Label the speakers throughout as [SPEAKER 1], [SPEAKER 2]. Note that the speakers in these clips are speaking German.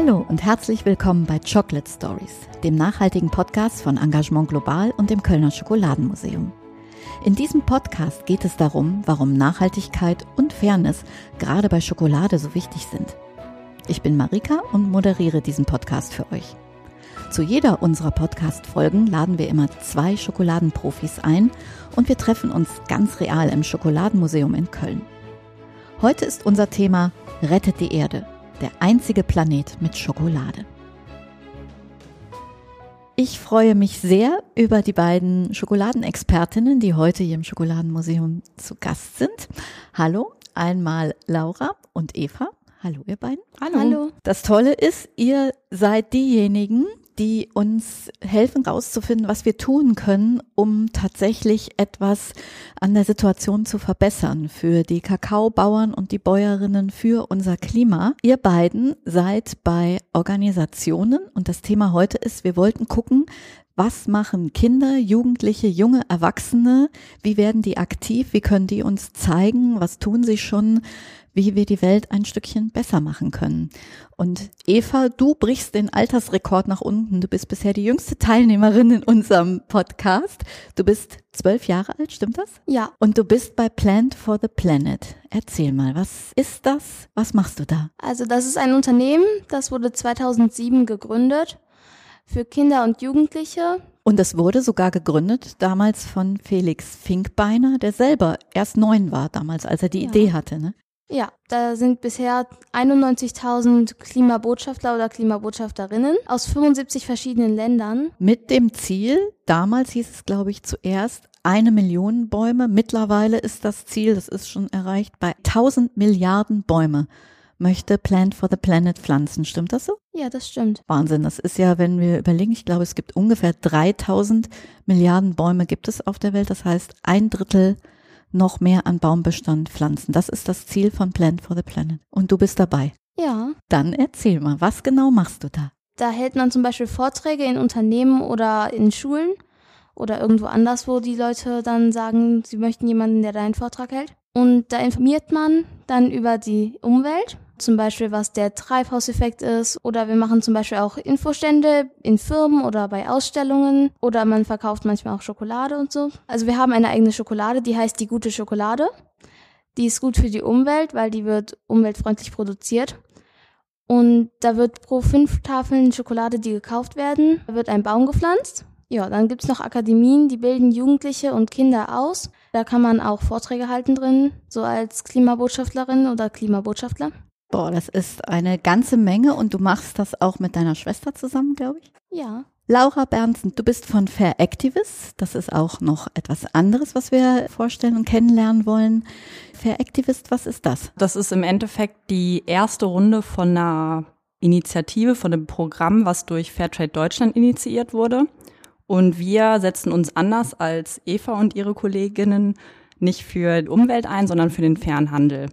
[SPEAKER 1] Hallo und herzlich willkommen bei Chocolate Stories, dem nachhaltigen Podcast von Engagement Global und dem Kölner Schokoladenmuseum. In diesem Podcast geht es darum, warum Nachhaltigkeit und Fairness gerade bei Schokolade so wichtig sind. Ich bin Marika und moderiere diesen Podcast für euch. Zu jeder unserer Podcast-Folgen laden wir immer zwei Schokoladenprofis ein und wir treffen uns ganz real im Schokoladenmuseum in Köln. Heute ist unser Thema Rettet die Erde, der einzige Planet mit Schokolade. Ich freue mich sehr über die beiden Schokoladenexpertinnen, die heute hier im Schokoladenmuseum zu Gast sind. Hallo, einmal Laura und Eva. Hallo, ihr beiden.
[SPEAKER 2] Hallo. Hallo.
[SPEAKER 1] Das Tolle ist, ihr seid diejenigen, die uns helfen herauszufinden, was wir tun können, um tatsächlich etwas an der Situation zu verbessern für die Kakaobauern und die Bäuerinnen für unser Klima. Ihr beiden seid bei Organisationen und das Thema heute ist, wir wollten gucken, was machen Kinder, Jugendliche, junge Erwachsene? Wie werden die aktiv? Wie können die uns zeigen? Was tun sie schon? Wie wir die Welt ein Stückchen besser machen können. Und Eva, du brichst den Altersrekord nach unten. Du bist bisher die jüngste Teilnehmerin in unserem Podcast. Du bist zwölf Jahre alt, stimmt das?
[SPEAKER 2] Ja.
[SPEAKER 1] Und du bist bei Plant for the Planet. Erzähl mal, was ist das? Was machst du da?
[SPEAKER 2] Also das ist ein Unternehmen, das wurde 2007 gegründet für Kinder und Jugendliche.
[SPEAKER 1] Und das wurde sogar gegründet damals von Felix Finkbeiner, der selber erst neun war damals, als er die ja. Idee hatte. Ne?
[SPEAKER 2] Ja, da sind bisher 91.000 Klimabotschafter oder Klimabotschafterinnen aus 75 verschiedenen Ländern.
[SPEAKER 1] Mit dem Ziel, damals hieß es, glaube ich, zuerst eine Million Bäume. Mittlerweile ist das Ziel, das ist schon erreicht, bei 1000 Milliarden Bäume möchte Plant for the Planet pflanzen. Stimmt das so?
[SPEAKER 2] Ja, das stimmt.
[SPEAKER 1] Wahnsinn. Das ist ja, wenn wir überlegen, ich glaube, es gibt ungefähr 3000 Milliarden Bäume gibt es auf der Welt. Das heißt, ein Drittel noch mehr an Baumbestand pflanzen. Das ist das Ziel von Plant for the Planet. Und du bist dabei.
[SPEAKER 2] Ja.
[SPEAKER 1] Dann erzähl mal, was genau machst du da?
[SPEAKER 2] Da hält man zum Beispiel Vorträge in Unternehmen oder in Schulen oder irgendwo anders, wo die Leute dann sagen, sie möchten jemanden, der da einen Vortrag hält. Und da informiert man dann über die Umwelt zum Beispiel was der Treibhauseffekt ist oder wir machen zum Beispiel auch Infostände in Firmen oder bei Ausstellungen oder man verkauft manchmal auch Schokolade und so. Also wir haben eine eigene Schokolade, die heißt die gute Schokolade. Die ist gut für die Umwelt, weil die wird umweltfreundlich produziert. Und da wird pro fünf Tafeln Schokolade, die gekauft werden, wird ein Baum gepflanzt. Ja, dann gibt's noch Akademien, die bilden Jugendliche und Kinder aus. Da kann man auch Vorträge halten drin, so als Klimabotschafterin oder Klimabotschafter.
[SPEAKER 1] Boah, das ist eine ganze Menge und du machst das auch mit deiner Schwester zusammen, glaube ich?
[SPEAKER 2] Ja.
[SPEAKER 1] Laura Bernsen, du bist von Fair Activist. Das ist auch noch etwas anderes, was wir vorstellen und kennenlernen wollen. Fair Activist, was ist das?
[SPEAKER 3] Das ist im Endeffekt die erste Runde von einer Initiative, von einem Programm, was durch Fairtrade Deutschland initiiert wurde. Und wir setzen uns anders als Eva und ihre Kolleginnen nicht für die Umwelt ein, sondern für den fairen Handel.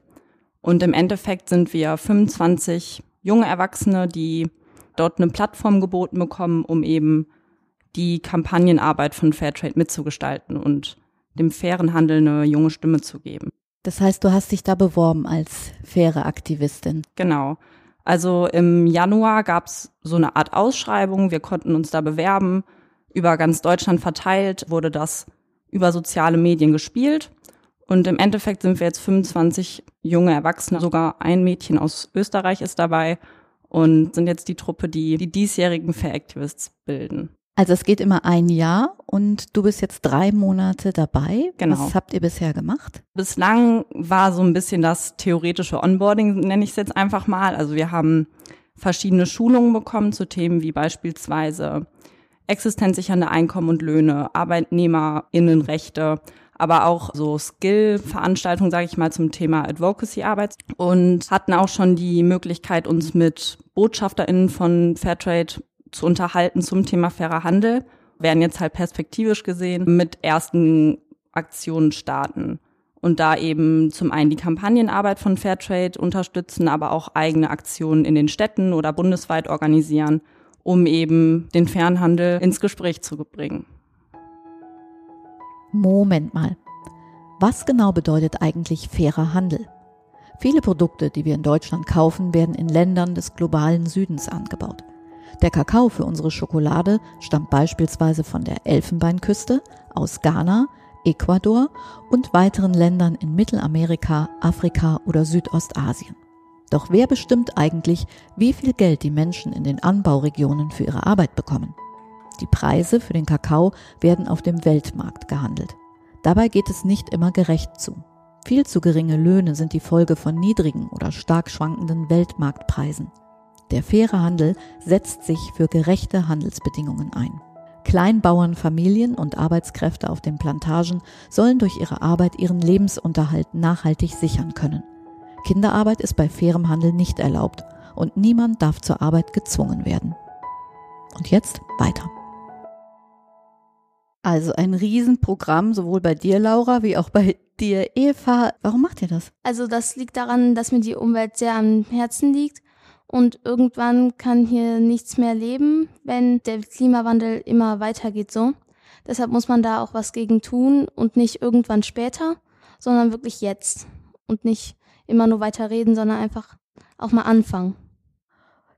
[SPEAKER 3] Und im Endeffekt sind wir 25 junge Erwachsene, die dort eine Plattform geboten bekommen, um eben die Kampagnenarbeit von Fairtrade mitzugestalten und dem fairen Handel eine junge Stimme zu geben.
[SPEAKER 1] Das heißt, du hast dich da beworben als faire Aktivistin.
[SPEAKER 3] Genau. Also im Januar gab es so eine Art Ausschreibung. Wir konnten uns da bewerben. Über ganz Deutschland verteilt wurde das über soziale Medien gespielt. Und im Endeffekt sind wir jetzt 25 junge Erwachsene, sogar ein Mädchen aus Österreich ist dabei und sind jetzt die Truppe, die die diesjährigen Fair Activists bilden.
[SPEAKER 1] Also es geht immer ein Jahr und du bist jetzt drei Monate dabei. Genau. Was habt ihr bisher gemacht?
[SPEAKER 3] Bislang war so ein bisschen das theoretische Onboarding, nenne ich es jetzt einfach mal. Also wir haben verschiedene Schulungen bekommen zu Themen wie beispielsweise existenzsichernde Einkommen und Löhne, Arbeitnehmerinnenrechte, aber auch so Skill-Veranstaltungen, sage ich mal, zum Thema Advocacy-Arbeit. Und hatten auch schon die Möglichkeit, uns mit BotschafterInnen von Fairtrade zu unterhalten zum Thema fairer Handel, werden jetzt halt perspektivisch gesehen mit ersten Aktionen starten. Und da eben zum einen die Kampagnenarbeit von Fairtrade unterstützen, aber auch eigene Aktionen in den Städten oder bundesweit organisieren, um eben den Fernhandel ins Gespräch zu bringen.
[SPEAKER 1] Moment mal. Was genau bedeutet eigentlich fairer Handel? Viele Produkte, die wir in Deutschland kaufen, werden in Ländern des globalen Südens angebaut. Der Kakao für unsere Schokolade stammt beispielsweise von der Elfenbeinküste, aus Ghana, Ecuador und weiteren Ländern in Mittelamerika, Afrika oder Südostasien. Doch wer bestimmt eigentlich, wie viel Geld die Menschen in den Anbauregionen für ihre Arbeit bekommen? Die Preise für den Kakao werden auf dem Weltmarkt gehandelt. Dabei geht es nicht immer gerecht zu. Viel zu geringe Löhne sind die Folge von niedrigen oder stark schwankenden Weltmarktpreisen. Der faire Handel setzt sich für gerechte Handelsbedingungen ein. Kleinbauernfamilien und Arbeitskräfte auf den Plantagen sollen durch ihre Arbeit ihren Lebensunterhalt nachhaltig sichern können. Kinderarbeit ist bei fairem Handel nicht erlaubt und niemand darf zur Arbeit gezwungen werden. Und jetzt weiter. Also ein Riesenprogramm, sowohl bei dir, Laura, wie auch bei dir, Eva. Warum macht ihr das?
[SPEAKER 2] Also das liegt daran, dass mir die Umwelt sehr am Herzen liegt und irgendwann kann hier nichts mehr leben, wenn der Klimawandel immer weitergeht so. Deshalb muss man da auch was gegen tun und nicht irgendwann später, sondern wirklich jetzt und nicht immer nur weiter reden, sondern einfach auch mal anfangen.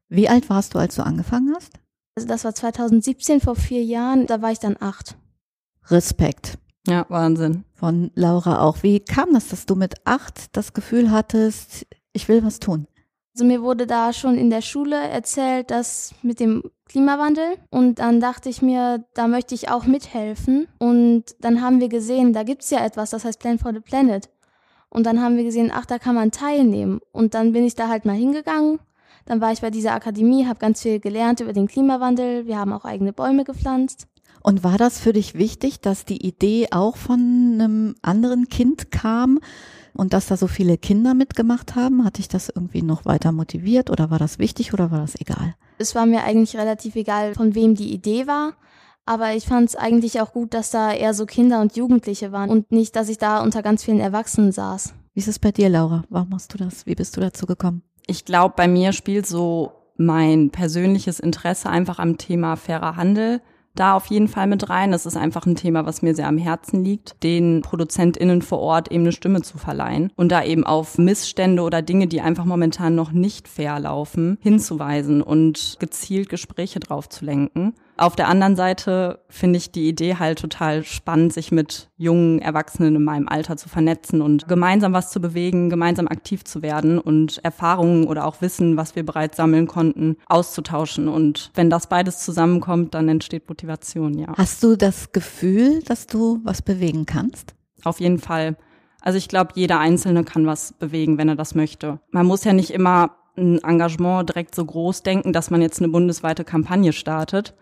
[SPEAKER 1] Wie alt warst du, als du angefangen hast?
[SPEAKER 2] Also das war 2017, vor vier Jahren, da war ich dann acht.
[SPEAKER 1] Respekt.
[SPEAKER 3] Ja, Wahnsinn.
[SPEAKER 1] Von Laura auch. Wie kam das, dass du mit acht das Gefühl hattest, ich will was tun?
[SPEAKER 2] Also mir wurde da schon in der Schule erzählt, dass mit dem Klimawandel und dann dachte ich mir, da möchte ich auch mithelfen und dann haben wir gesehen, da gibt's ja etwas, das heißt Plan for the Planet und dann haben wir gesehen, ach, da kann man teilnehmen und dann bin ich da halt mal hingegangen. Dann war ich bei dieser Akademie, habe ganz viel gelernt über den Klimawandel. Wir haben auch eigene Bäume gepflanzt.
[SPEAKER 1] Und war das für dich wichtig, dass die Idee auch von einem anderen Kind kam und dass da so viele Kinder mitgemacht haben? Hat dich das irgendwie noch weiter motiviert oder war das wichtig oder war das egal?
[SPEAKER 2] Es war mir eigentlich relativ egal, von wem die Idee war. Aber ich fand es eigentlich auch gut, dass da eher so Kinder und Jugendliche waren und nicht, dass ich da unter ganz vielen Erwachsenen saß.
[SPEAKER 1] Wie ist es bei dir, Laura? Warum machst du das? Wie bist du dazu gekommen?
[SPEAKER 3] Ich glaube, bei mir spielt so mein persönliches Interesse einfach am Thema fairer Handel da auf jeden Fall mit rein. Das ist einfach ein Thema, was mir sehr am Herzen liegt, den ProduzentInnen vor Ort eben eine Stimme zu verleihen und da eben auf Missstände oder Dinge, die einfach momentan noch nicht fair laufen, hinzuweisen und gezielt Gespräche drauf zu lenken. Auf der anderen Seite finde ich die Idee halt total spannend, sich mit jungen Erwachsenen in meinem Alter zu vernetzen und gemeinsam was zu bewegen, gemeinsam aktiv zu werden und Erfahrungen oder auch Wissen, was wir bereits sammeln konnten, auszutauschen. Und wenn das beides zusammenkommt, dann entsteht Motivation, ja.
[SPEAKER 1] Hast du das Gefühl, dass du was bewegen kannst?
[SPEAKER 3] Auf jeden Fall. Also ich glaube, jeder Einzelne kann was bewegen, wenn er das möchte. Man muss ja nicht immer ein Engagement direkt so groß denken, dass man jetzt eine bundesweite Kampagne startet,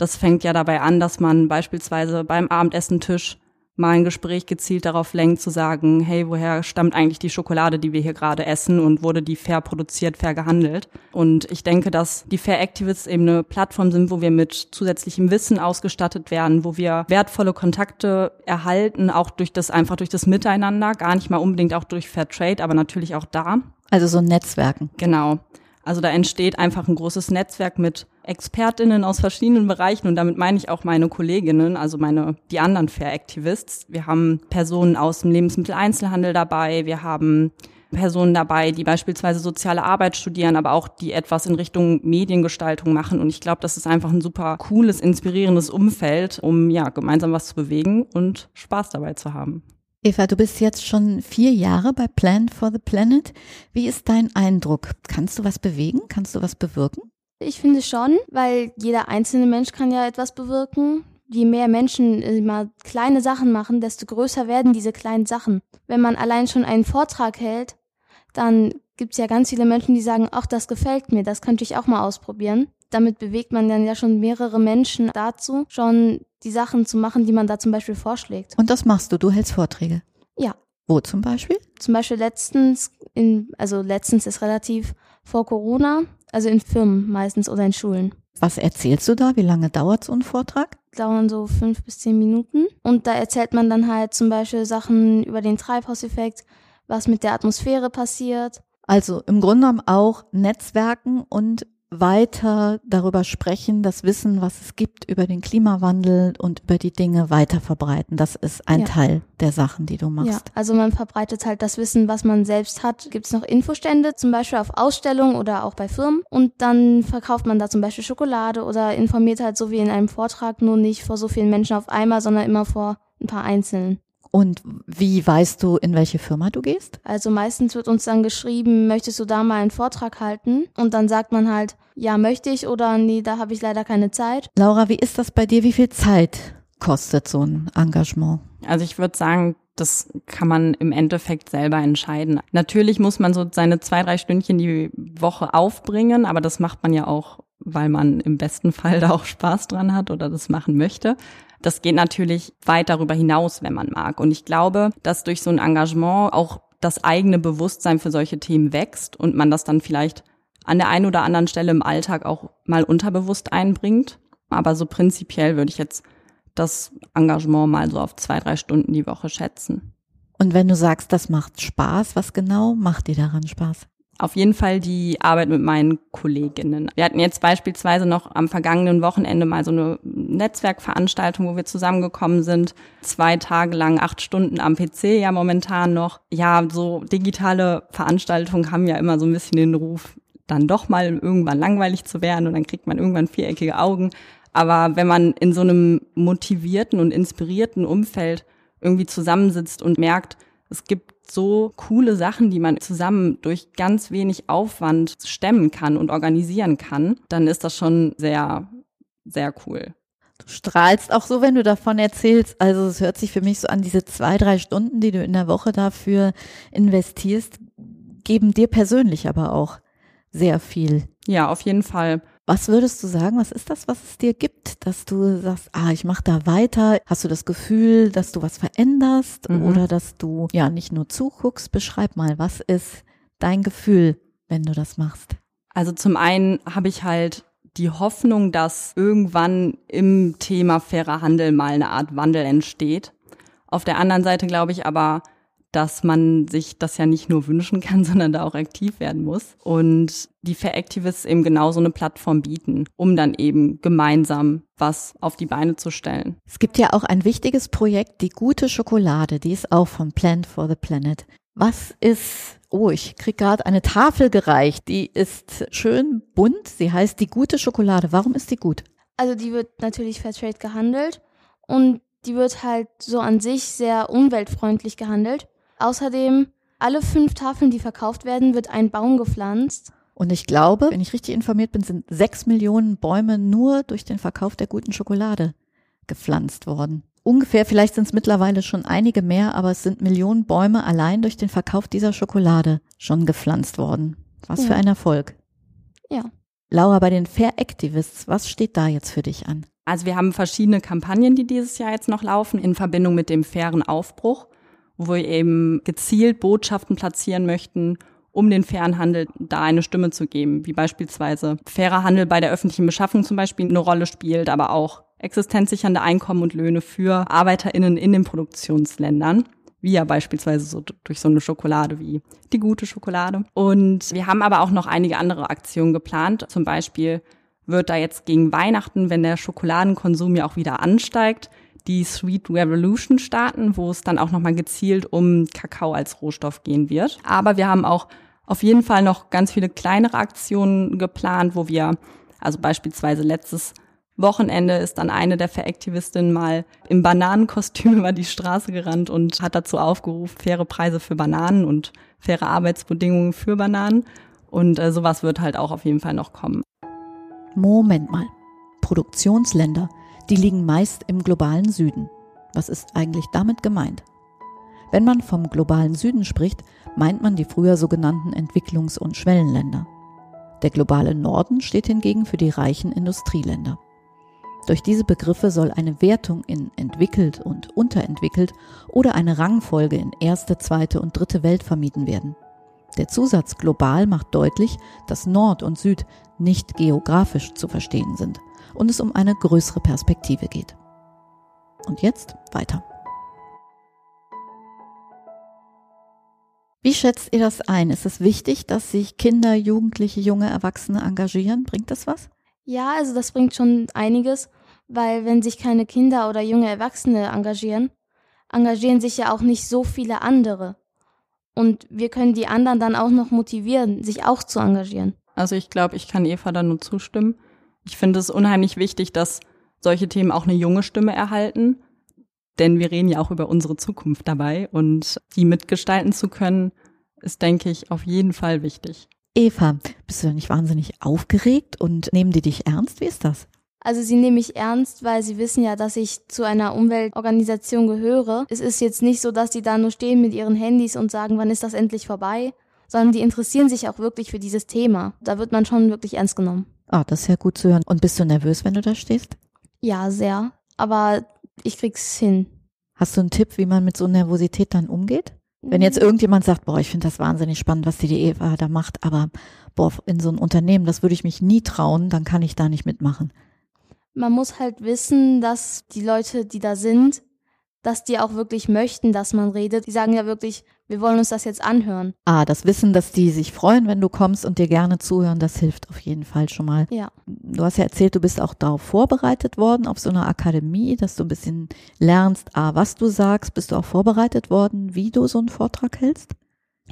[SPEAKER 3] das fängt ja dabei an, dass man beispielsweise beim Abendessentisch mal ein Gespräch gezielt darauf lenkt, zu sagen, hey, woher stammt eigentlich die Schokolade, die wir hier gerade essen und wurde die fair produziert, fair gehandelt? Und ich denke, dass die Fair Activists eben eine Plattform sind, wo wir mit zusätzlichem Wissen ausgestattet werden, wo wir wertvolle Kontakte erhalten, auch durch das, einfach durch das Miteinander, gar nicht mal unbedingt auch durch Fair Trade, aber natürlich auch da.
[SPEAKER 1] Also so Netzwerken.
[SPEAKER 3] Genau. Also da entsteht einfach ein großes Netzwerk mit Expertinnen aus verschiedenen Bereichen und damit meine ich auch meine Kolleginnen, also meine die anderen Fair Activists. Wir haben Personen aus dem Lebensmitteleinzelhandel dabei, wir haben Personen dabei, die beispielsweise soziale Arbeit studieren, aber auch die etwas in Richtung Mediengestaltung machen. Und ich glaube, das ist einfach ein super cooles, inspirierendes Umfeld, um ja gemeinsam was zu bewegen und Spaß dabei zu haben.
[SPEAKER 1] Eva, du bist jetzt schon vier Jahre bei Plan for the Planet. Wie ist dein Eindruck? Kannst du was bewegen? Kannst du was bewirken?
[SPEAKER 2] Ich finde schon, weil jeder einzelne Mensch kann ja etwas bewirken. Je mehr Menschen immer kleine Sachen machen, desto größer werden diese kleinen Sachen. Wenn man allein schon einen Vortrag hält, dann gibt es ja ganz viele Menschen, die sagen, ach, das gefällt mir, das könnte ich auch mal ausprobieren. Damit bewegt man dann ja schon mehrere Menschen dazu, schon die Sachen zu machen, die man da zum Beispiel vorschlägt.
[SPEAKER 1] Und das machst du, du hältst Vorträge?
[SPEAKER 2] Ja.
[SPEAKER 1] Wo zum Beispiel?
[SPEAKER 2] Zum Beispiel letztens, in, also letztens ist relativ vor Corona, also in Firmen meistens oder in Schulen.
[SPEAKER 1] Was erzählst du da? Wie lange dauert so ein Vortrag?
[SPEAKER 2] Dauern so fünf bis zehn Minuten. Und da erzählt man dann halt zum Beispiel Sachen über den Treibhauseffekt, was mit der Atmosphäre passiert.
[SPEAKER 1] Also im Grunde genommen auch Netzwerken und weiter darüber sprechen, das Wissen, was es gibt über den Klimawandel und über die Dinge weiter verbreiten. Das ist ein
[SPEAKER 2] Ja.
[SPEAKER 1] Teil der Sachen, die du
[SPEAKER 2] Ja,
[SPEAKER 1] machst.
[SPEAKER 2] also man verbreitet halt das Wissen, was man selbst hat. Gibt es noch Infostände, zum Beispiel auf Ausstellungen oder auch bei Firmen. Und dann verkauft man da zum Beispiel Schokolade oder informiert halt so wie in einem Vortrag, nur nicht vor so vielen Menschen auf einmal, sondern immer vor ein paar Einzelnen.
[SPEAKER 1] Und wie weißt du, in welche Firma du gehst?
[SPEAKER 2] Also meistens wird uns dann geschrieben, möchtest du da mal einen Vortrag halten? Und dann sagt man halt, ja, möchte ich oder nee, da habe ich leider keine Zeit.
[SPEAKER 1] Laura, wie ist das bei dir? Wie viel Zeit kostet so ein Engagement?
[SPEAKER 3] Also ich würde sagen, das kann man im Endeffekt selber entscheiden. Natürlich muss man so seine zwei, drei Stündchen die Woche aufbringen, aber das macht man ja auch, weil man im besten Fall da auch Spaß dran hat oder das machen möchte. Das geht natürlich weit darüber hinaus, wenn man mag. Und ich glaube, dass durch so ein Engagement auch das eigene Bewusstsein für solche Themen wächst und man das dann vielleicht an der einen oder anderen Stelle im Alltag auch mal unterbewusst einbringt. Aber so prinzipiell würde ich jetzt das Engagement mal so auf zwei, drei Stunden die Woche schätzen.
[SPEAKER 1] Und wenn du sagst, das macht Spaß, was genau macht dir daran Spaß?
[SPEAKER 3] Auf jeden Fall die Arbeit mit meinen Kolleginnen. Wir hatten jetzt beispielsweise noch am vergangenen Wochenende mal so eine Netzwerkveranstaltung, wo wir zusammengekommen sind. Zwei Tage lang, acht Stunden am PC ja momentan noch. Ja, so digitale Veranstaltungen haben ja immer so ein bisschen den Ruf, dann doch mal irgendwann langweilig zu werden und dann kriegt man irgendwann viereckige Augen. Aber wenn man in so einem motivierten und inspirierten Umfeld irgendwie zusammensitzt und merkt, es gibt so coole Sachen, die man zusammen durch ganz wenig Aufwand stemmen kann und organisieren kann, dann ist das schon sehr, sehr cool.
[SPEAKER 1] Du strahlst auch so, wenn du davon erzählst. Also es hört sich für mich so an, diese zwei, drei Stunden, die du in der Woche dafür investierst, geben dir persönlich aber auch sehr viel.
[SPEAKER 3] Ja, auf jeden Fall.
[SPEAKER 1] Was würdest du sagen, was ist das, was es dir gibt, dass du sagst, ah, ich mache da weiter? Hast du das Gefühl, dass du was veränderst
[SPEAKER 3] Mhm.
[SPEAKER 1] oder dass du ja nicht nur zuguckst? Beschreib mal, was ist dein Gefühl, wenn du das machst?
[SPEAKER 3] Also zum einen habe ich halt die Hoffnung, dass irgendwann im Thema fairer Handel mal eine Art Wandel entsteht. Auf der anderen Seite glaube ich aber, dass man sich das ja nicht nur wünschen kann, sondern da auch aktiv werden muss. Und die Fair Activists eben genau so eine Plattform bieten, um dann eben gemeinsam was auf die Beine zu stellen.
[SPEAKER 1] Es gibt ja auch ein wichtiges Projekt, die gute Schokolade, die ist auch von Plant for the Planet. Was ist, oh, ich krieg gerade eine Tafel gereicht, die ist schön bunt, sie heißt die gute Schokolade. Warum ist die gut?
[SPEAKER 2] Also die wird natürlich Fairtrade gehandelt und die wird halt so an sich sehr umweltfreundlich gehandelt. Außerdem, alle fünf Tafeln, die verkauft werden, wird ein Baum gepflanzt.
[SPEAKER 1] Und ich glaube, wenn ich richtig informiert bin, sind sechs Millionen Bäume nur durch den Verkauf der guten Schokolade gepflanzt worden. Ungefähr, vielleicht sind es mittlerweile schon einige mehr, aber es sind Millionen Bäume allein durch den Verkauf dieser Schokolade schon gepflanzt worden. Was für
[SPEAKER 2] Ja.
[SPEAKER 1] ein Erfolg.
[SPEAKER 2] Ja.
[SPEAKER 1] Laura, bei den Fair Activists, was steht da jetzt für dich an?
[SPEAKER 3] Also wir haben verschiedene Kampagnen, die dieses Jahr jetzt noch laufen, in Verbindung mit dem fairen Aufbruch, wo wir eben gezielt Botschaften platzieren möchten, um den fairen Handel da eine Stimme zu geben, wie beispielsweise fairer Handel bei der öffentlichen Beschaffung zum Beispiel eine Rolle spielt, aber auch existenzsichernde Einkommen und Löhne für ArbeiterInnen in den Produktionsländern, wie ja beispielsweise so durch so eine Schokolade wie die gute Schokolade. Und wir haben aber auch noch einige andere Aktionen geplant, zum Beispiel wird da jetzt gegen Weihnachten, wenn der Schokoladenkonsum ja auch wieder ansteigt, die Sweet Revolution starten, wo es dann auch nochmal gezielt um Kakao als Rohstoff gehen wird. Aber wir haben auch auf jeden Fall noch ganz viele kleinere Aktionen geplant, wo wir, also beispielsweise letztes Wochenende ist dann eine der Veraktivistinnen mal im Bananenkostüm über die Straße gerannt und hat dazu aufgerufen, faire Preise für Bananen und faire Arbeitsbedingungen für Bananen. Und äh, sowas wird halt auch auf jeden Fall noch kommen.
[SPEAKER 1] Moment mal. Produktionsländer, die liegen meist im globalen Süden. Was ist eigentlich damit gemeint? Wenn man vom globalen Süden spricht, meint man die früher sogenannten Entwicklungs- und Schwellenländer. Der globale Norden steht hingegen für die reichen Industrieländer. Durch diese Begriffe soll eine Wertung in entwickelt und unterentwickelt oder eine Rangfolge in erste, zweite und dritte Welt vermieden werden. Der Zusatz global macht deutlich, dass Nord und Süd nicht geografisch zu verstehen sind und es um eine größere Perspektive geht. Und jetzt weiter. Wie schätzt ihr das ein? Ist es wichtig, dass sich Kinder, Jugendliche, junge Erwachsene engagieren? Bringt das was?
[SPEAKER 2] Ja, also das bringt schon einiges, weil wenn sich keine Kinder oder junge Erwachsene engagieren, engagieren sich ja auch nicht so viele andere. Und wir können die anderen dann auch noch motivieren, sich auch zu engagieren.
[SPEAKER 3] Also ich glaube, ich kann Eva da nur zustimmen. Ich finde es unheimlich wichtig, dass solche Themen auch eine junge Stimme erhalten. Denn wir reden ja auch über unsere Zukunft dabei und die mitgestalten zu können, ist, denke ich, auf jeden Fall wichtig.
[SPEAKER 1] Eva, bist du da nicht wahnsinnig aufgeregt und nehmen die dich ernst? Wie ist das?
[SPEAKER 2] Also sie nehmen mich ernst, weil sie wissen ja, dass ich zu einer Umweltorganisation gehöre. Es ist jetzt nicht so, dass die da nur stehen mit ihren Handys und sagen, wann ist das endlich vorbei, sondern die interessieren sich auch wirklich für dieses Thema. Da wird man schon wirklich ernst genommen.
[SPEAKER 1] Ah, das ist ja gut zu hören. Und bist du nervös, wenn du da stehst?
[SPEAKER 2] Ja, sehr. Aber ich krieg's hin.
[SPEAKER 1] Hast du einen Tipp, wie man mit so Nervosität dann umgeht? Wenn jetzt irgendjemand sagt, boah, ich finde das wahnsinnig spannend, was die, die Eva da macht, aber boah, in so ein Unternehmen, das würde ich mich nie trauen, dann kann ich da nicht mitmachen.
[SPEAKER 2] Man muss halt wissen, dass die Leute, die da sind, dass die auch wirklich möchten, dass man redet. Die sagen ja wirklich, wir wollen uns das jetzt anhören.
[SPEAKER 1] Ah, das Wissen, dass die sich freuen, wenn du kommst und dir gerne zuhören, das hilft auf jeden Fall schon mal.
[SPEAKER 2] Ja.
[SPEAKER 1] Du hast ja erzählt, du bist auch darauf vorbereitet worden, auf so einer Akademie, dass du ein bisschen lernst, ah, was du sagst. Bist du auch vorbereitet worden, wie du so einen Vortrag hältst?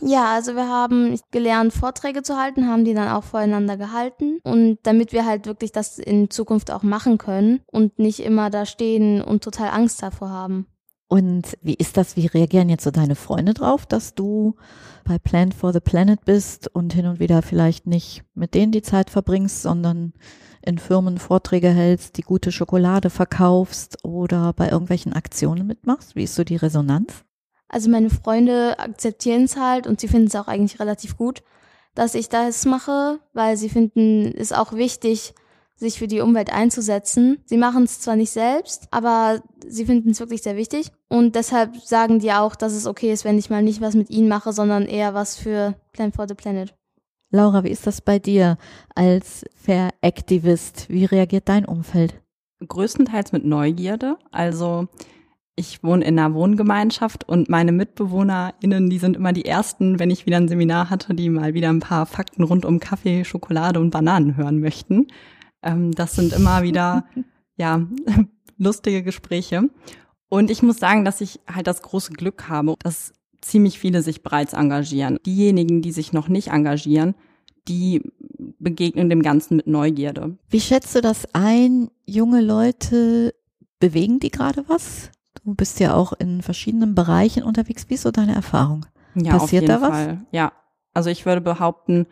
[SPEAKER 2] Ja, also wir haben gelernt, Vorträge zu halten, haben die dann auch voreinander gehalten. Und damit wir halt wirklich das in Zukunft auch machen können und nicht immer da stehen und total Angst davor haben.
[SPEAKER 1] Und wie ist das? Wie reagieren jetzt so deine Freunde drauf, dass du bei Plant for the Planet bist und hin und wieder vielleicht nicht mit denen die Zeit verbringst, sondern in Firmen Vorträge hältst, die gute Schokolade verkaufst oder bei irgendwelchen Aktionen mitmachst? Wie ist so die Resonanz?
[SPEAKER 2] Also meine Freunde akzeptieren es halt und sie finden es auch eigentlich relativ gut, dass ich das mache, weil sie finden es auch wichtig, sich für die Umwelt einzusetzen. Sie machen es zwar nicht selbst, aber sie finden es wirklich sehr wichtig. Und deshalb sagen die auch, dass es okay ist, wenn ich mal nicht was mit ihnen mache, sondern eher was für Plan for the Planet.
[SPEAKER 1] Laura, wie ist das bei dir als Fair-Aktivist? Wie reagiert dein Umfeld?
[SPEAKER 3] Größtenteils mit Neugierde. Also ich wohne in einer Wohngemeinschaft und meine MitbewohnerInnen, die sind immer die ersten, wenn ich wieder ein Seminar hatte, die mal wieder ein paar Fakten rund um Kaffee, Schokolade und Bananen hören möchten. Ähm, das sind immer wieder, ja, lustige Gespräche. Und ich muss sagen, dass ich halt das große Glück habe, dass ziemlich viele sich bereits engagieren. Diejenigen, die sich noch nicht engagieren, die begegnen dem Ganzen mit Neugierde.
[SPEAKER 1] Wie schätzt du das ein? Junge Leute, bewegen die gerade was? Du bist ja auch in verschiedenen Bereichen unterwegs. Wie ist so deine Erfahrung?
[SPEAKER 3] Ja, Passiert auf jeden da was? Fall. Ja, also ich würde behaupten,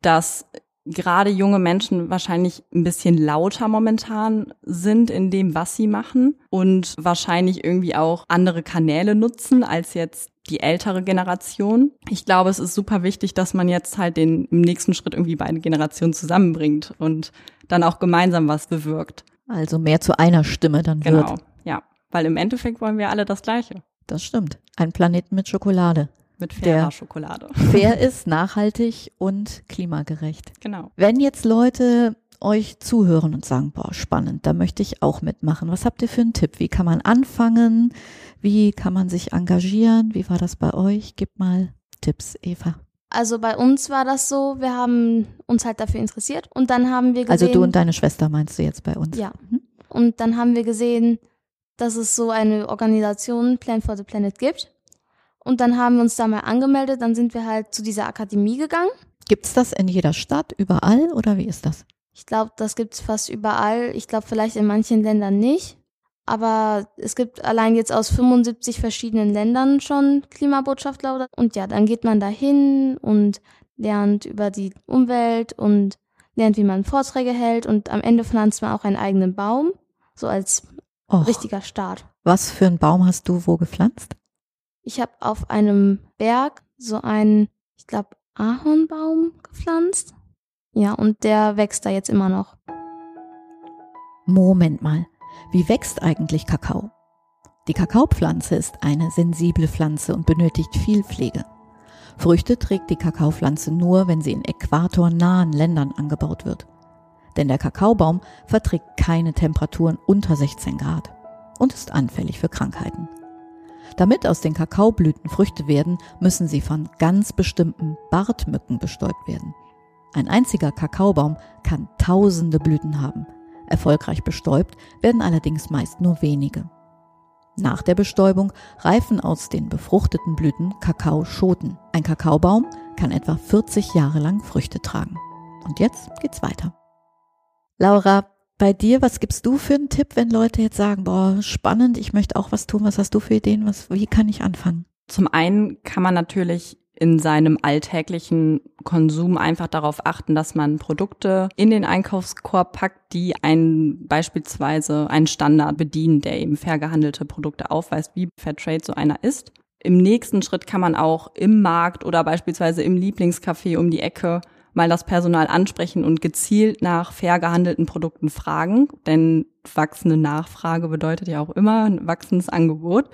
[SPEAKER 3] dass gerade junge Menschen wahrscheinlich ein bisschen lauter momentan sind in dem, was sie machen und wahrscheinlich irgendwie auch andere Kanäle nutzen als jetzt die ältere Generation. Ich glaube, es ist super wichtig, dass man jetzt halt den im nächsten Schritt irgendwie beide Generationen zusammenbringt und dann auch gemeinsam was bewirkt.
[SPEAKER 1] Also mehr zu einer Stimme dann
[SPEAKER 3] wird.
[SPEAKER 1] Genau,
[SPEAKER 3] ja, weil im Endeffekt wollen wir alle das Gleiche.
[SPEAKER 1] Das stimmt. Ein Planeten mit Schokolade
[SPEAKER 3] mit fairer Schokolade.
[SPEAKER 1] Fair ist, nachhaltig und klimagerecht.
[SPEAKER 3] Genau.
[SPEAKER 1] Wenn jetzt Leute euch zuhören und sagen, boah, spannend, da möchte ich auch mitmachen. Was habt ihr für einen Tipp? Wie kann man anfangen? Wie kann man sich engagieren? Wie war das bei euch? Gib mal Tipps, Eva.
[SPEAKER 2] Also bei uns war das so, wir haben uns halt dafür interessiert und dann haben wir gesehen.
[SPEAKER 1] Also du und deine Schwester meinst du jetzt bei uns?
[SPEAKER 2] Ja. Mhm. Und dann haben wir gesehen, dass es so eine Organisation Plan for the Planet gibt. Und dann haben wir uns da mal angemeldet, dann sind wir halt zu dieser Akademie gegangen.
[SPEAKER 1] Gibt's das in jeder Stadt, überall oder wie ist das?
[SPEAKER 2] Ich glaube, das gibt's fast überall. Ich glaube vielleicht in manchen Ländern nicht. Aber es gibt allein jetzt aus 75 verschiedenen Ländern schon Klimabotschafter. Und ja, dann geht man da hin und lernt über die Umwelt und lernt, wie man Vorträge hält. Und am Ende pflanzt man auch einen eigenen Baum, so als Och, richtiger Start.
[SPEAKER 1] Was für einen Baum hast du wo gepflanzt?
[SPEAKER 2] Ich habe auf einem Berg so einen, ich glaube, Ahornbaum gepflanzt. Ja, und der wächst da jetzt immer noch.
[SPEAKER 1] Moment mal, wie wächst eigentlich Kakao? Die Kakaopflanze ist eine sensible Pflanze und benötigt viel Pflege. Früchte trägt die Kakaopflanze nur, wenn sie in äquatornahen Ländern angebaut wird. Denn der Kakaobaum verträgt keine Temperaturen unter 16 Grad und ist anfällig für Krankheiten. Damit aus den Kakaoblüten Früchte werden, müssen sie von ganz bestimmten Bartmücken bestäubt werden. Ein einziger Kakaobaum kann tausende Blüten haben. Erfolgreich bestäubt werden allerdings meist nur wenige. Nach der Bestäubung reifen aus den befruchteten Blüten Kakaoschoten. Ein Kakaobaum kann etwa 40 Jahre lang Früchte tragen. Und jetzt geht's weiter. Laura, bei dir, was gibst du für einen Tipp, wenn Leute jetzt sagen, boah, spannend, ich möchte auch was tun, was hast du für Ideen, was, wie kann ich anfangen?
[SPEAKER 3] Zum einen kann man natürlich in seinem alltäglichen Konsum einfach darauf achten, dass man Produkte in den Einkaufskorb packt, die einen beispielsweise einen Standard bedienen, der eben fair gehandelte Produkte aufweist, wie Fairtrade so einer ist. Im nächsten Schritt kann man auch im Markt oder beispielsweise im Lieblingscafé um die Ecke mal das Personal ansprechen und gezielt nach fair gehandelten Produkten fragen, denn wachsende Nachfrage bedeutet ja auch immer ein wachsendes Angebot.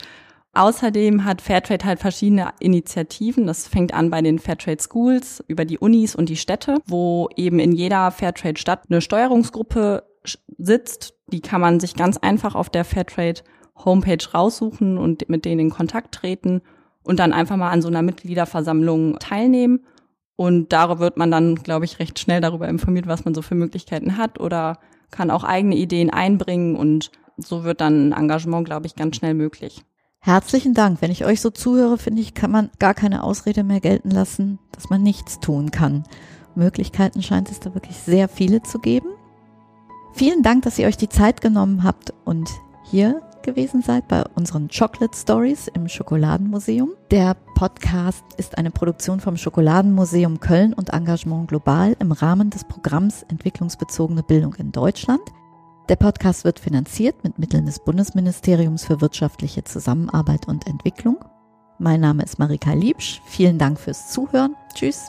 [SPEAKER 3] Außerdem hat Fairtrade halt verschiedene Initiativen. Das fängt an bei den Fairtrade Schools über die Unis und die Städte, wo eben in jeder Fairtrade Stadt eine Steuerungsgruppe sitzt. Die kann man sich ganz einfach auf der Fairtrade Homepage raussuchen und mit denen in Kontakt treten und dann einfach mal an so einer Mitgliederversammlung teilnehmen. Und darüber wird man dann, glaube ich, recht schnell darüber informiert, was man so für Möglichkeiten hat oder kann auch eigene Ideen einbringen und so wird dann ein Engagement, glaube ich, ganz schnell möglich.
[SPEAKER 1] Herzlichen Dank. Wenn ich euch so zuhöre, finde ich, kann man gar keine Ausrede mehr gelten lassen, dass man nichts tun kann. Möglichkeiten scheint es da wirklich sehr viele zu geben. Vielen Dank, dass ihr euch die Zeit genommen habt und hier gewesen seid bei unseren Chocolate Stories im Schokoladenmuseum. Der Podcast ist eine Produktion vom Schokoladenmuseum Köln und Engagement Global im Rahmen des Programms Entwicklungsbezogene Bildung in Deutschland. Der Podcast wird finanziert mit Mitteln des Bundesministeriums für wirtschaftliche Zusammenarbeit und Entwicklung. Mein Name ist Marika Liebsch. Vielen Dank fürs Zuhören. Tschüss.